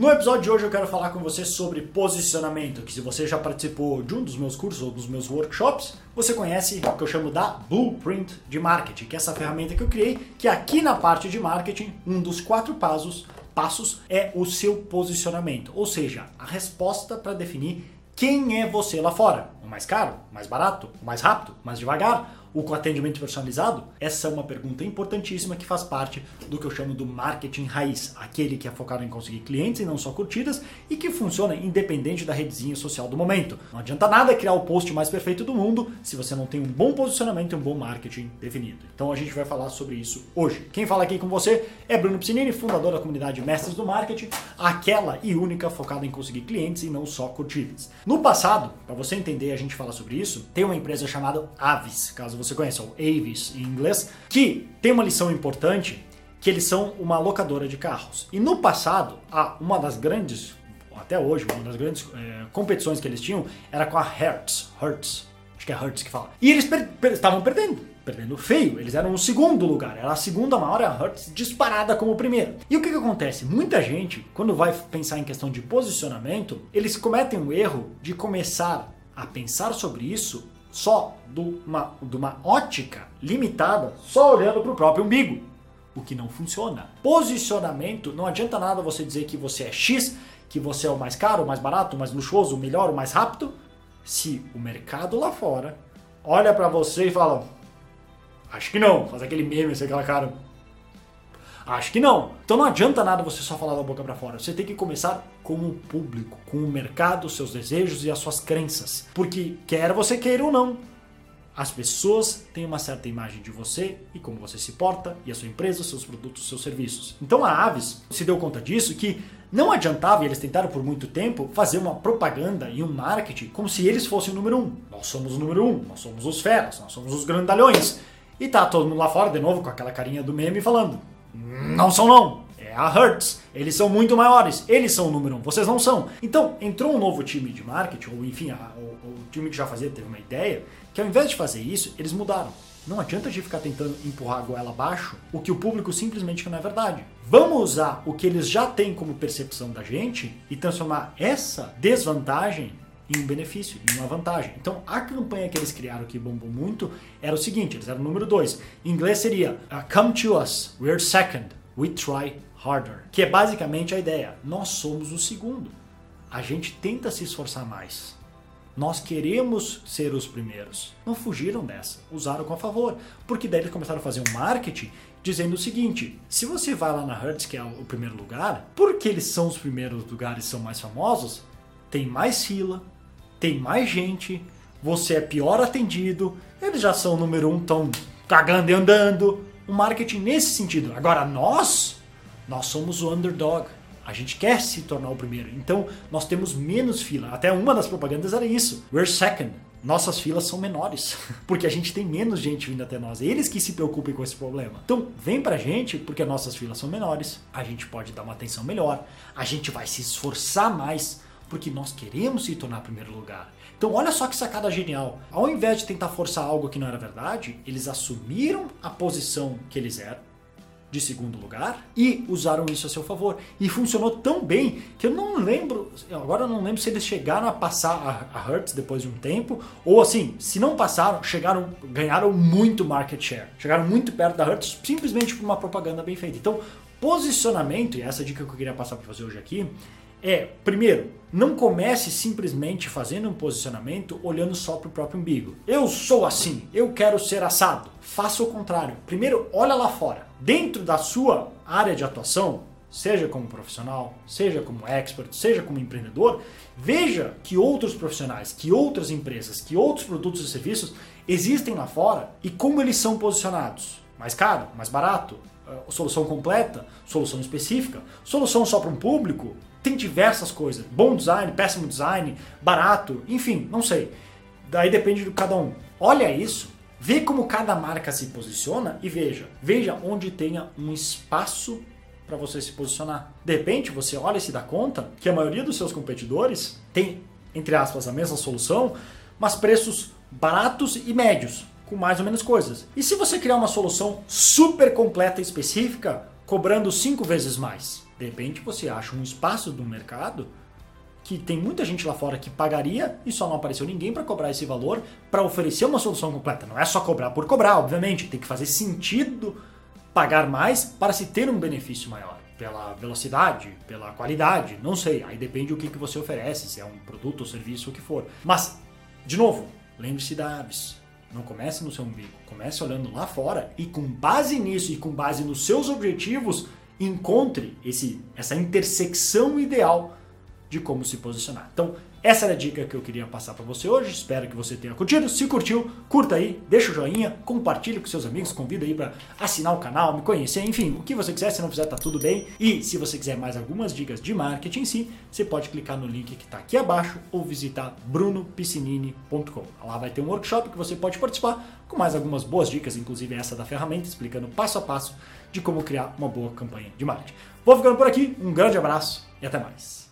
No episódio de hoje eu quero falar com você sobre posicionamento, que se você já participou de um dos meus cursos ou dos meus workshops, você conhece o que eu chamo da Blueprint de Marketing, que é essa ferramenta que eu criei, que aqui na parte de marketing, um dos quatro passos, passos é o seu posicionamento, ou seja, a resposta para definir quem é você lá fora. O mais caro, o mais barato, o mais rápido, o mais devagar, o com atendimento personalizado? Essa é uma pergunta importantíssima que faz parte do que eu chamo do marketing raiz, aquele que é focado em conseguir clientes e não só curtidas e que funciona independente da redezinha social do momento. Não adianta nada criar o post mais perfeito do mundo se você não tem um bom posicionamento e um bom marketing definido. Então a gente vai falar sobre isso hoje. Quem fala aqui com você é Bruno Piscinini, fundador da comunidade Mestres do Marketing, aquela e única focada em conseguir clientes e não só curtidas. No passado, para você entender, a gente fala sobre isso, tem uma empresa chamada Avis, caso você conheça, o Avis em inglês, que tem uma lição importante, que eles são uma locadora de carros. E no passado, uma das grandes, até hoje, uma das grandes é, competições que eles tinham era com a Hertz, Hertz, acho que é Hertz que fala. E eles per per estavam perdendo, perdendo feio. Eles eram o segundo lugar, era a segunda maior, a Hertz disparada como o primeiro. E o que, que acontece? Muita gente, quando vai pensar em questão de posicionamento, eles cometem o erro de começar a pensar sobre isso só de uma, de uma ótica limitada, só olhando para o próprio umbigo. O que não funciona. Posicionamento, não adianta nada você dizer que você é X, que você é o mais caro, o mais barato, o mais luxuoso, o melhor, o mais rápido, se o mercado lá fora olha para você e fala: Acho que não, faz aquele meme, aquela cara. Acho que não. Então não adianta nada você só falar da boca para fora. Você tem que começar com o público, com o mercado, seus desejos e as suas crenças. Porque quer você queira ou não, as pessoas têm uma certa imagem de você e como você se porta, e a sua empresa, seus produtos, seus serviços. Então a Aves se deu conta disso que não adiantava, e eles tentaram por muito tempo, fazer uma propaganda e um marketing como se eles fossem o número um. Nós somos o número um, nós somos os feras, nós somos os grandalhões. E tá todo mundo lá fora, de novo, com aquela carinha do meme falando. Não são não. É a Hertz. Eles são muito maiores. Eles são o número um. Vocês não são. Então, entrou um novo time de marketing, ou enfim, a, o, o, time que já fazia teve uma ideia, que ao invés de fazer isso, eles mudaram. Não adianta a gente ficar tentando empurrar a goela abaixo o que o público simplesmente não é verdade. Vamos usar o que eles já têm como percepção da gente e transformar essa desvantagem em um benefício, em uma vantagem. Então, a campanha que eles criaram que bombou muito era o seguinte: eles eram o número 2. Em inglês seria uh, Come to us, we're second, we try harder. Que é basicamente a ideia: nós somos o segundo. A gente tenta se esforçar mais. Nós queremos ser os primeiros. Não fugiram dessa, usaram com a favor. Porque daí eles começaram a fazer um marketing dizendo o seguinte: se você vai lá na Hertz, que é o primeiro lugar, porque eles são os primeiros lugares são mais famosos, tem mais fila, tem mais gente, você é pior atendido, eles já são o número um, estão cagando e andando. O marketing nesse sentido. Agora, nós, nós somos o underdog. A gente quer se tornar o primeiro. Então, nós temos menos fila. Até uma das propagandas era isso. We're second. Nossas filas são menores, porque a gente tem menos gente vindo até nós. Eles que se preocupem com esse problema. Então, vem pra gente, porque nossas filas são menores. A gente pode dar uma atenção melhor. A gente vai se esforçar mais porque nós queremos se tornar primeiro lugar. Então, olha só que sacada genial. Ao invés de tentar forçar algo que não era verdade, eles assumiram a posição que eles eram de segundo lugar e usaram isso a seu favor. E funcionou tão bem que eu não lembro, agora eu não lembro se eles chegaram a passar a, Hertz depois de um tempo, ou assim, se não passaram, chegaram, ganharam muito market share. Chegaram muito perto da Hertz simplesmente por uma propaganda bem feita. Então, posicionamento, e essa dica que eu queria passar para você hoje aqui, é, primeiro, não comece simplesmente fazendo um posicionamento olhando só para o próprio umbigo. Eu sou assim, eu quero ser assado. Faça o contrário. Primeiro, olha lá fora. Dentro da sua área de atuação, seja como profissional, seja como expert, seja como empreendedor, veja que outros profissionais, que outras empresas, que outros produtos e serviços existem lá fora e como eles são posicionados. Mais caro, mais barato, eh, solução completa, solução específica, solução só para um público, tem diversas coisas. Bom design, péssimo design, barato, enfim, não sei. Daí depende de cada um. Olha isso, vê como cada marca se posiciona e veja. Veja onde tenha um espaço para você se posicionar. De repente, você olha e se dá conta que a maioria dos seus competidores tem, entre aspas, a mesma solução, mas preços baratos e médios, com mais ou menos coisas. E se você criar uma solução super completa e específica, cobrando cinco vezes mais? De repente você acha um espaço do mercado que tem muita gente lá fora que pagaria e só não apareceu ninguém para cobrar esse valor para oferecer uma solução completa. Não é só cobrar por cobrar, obviamente, tem que fazer sentido pagar mais para se ter um benefício maior. Pela velocidade, pela qualidade, não sei. Aí depende do que, que você oferece, se é um produto ou serviço, o que for. Mas, de novo, lembre-se da Aves. Não comece no seu umbigo, comece olhando lá fora e com base nisso e com base nos seus objetivos, encontre esse, essa intersecção ideal de como se posicionar. Então, essa era a dica que eu queria passar para você hoje. Espero que você tenha curtido. Se curtiu, curta aí, deixa o joinha, compartilhe com seus amigos, convida aí para assinar o canal, me conhecer, enfim, o que você quiser. Se não fizer, tá tudo bem. E se você quiser mais algumas dicas de marketing em si, você pode clicar no link que está aqui abaixo ou visitar brunopiscinini.com. Lá vai ter um workshop que você pode participar com mais algumas boas dicas, inclusive essa da ferramenta, explicando passo a passo de como criar uma boa campanha de marketing. Vou ficando por aqui, um grande abraço e até mais.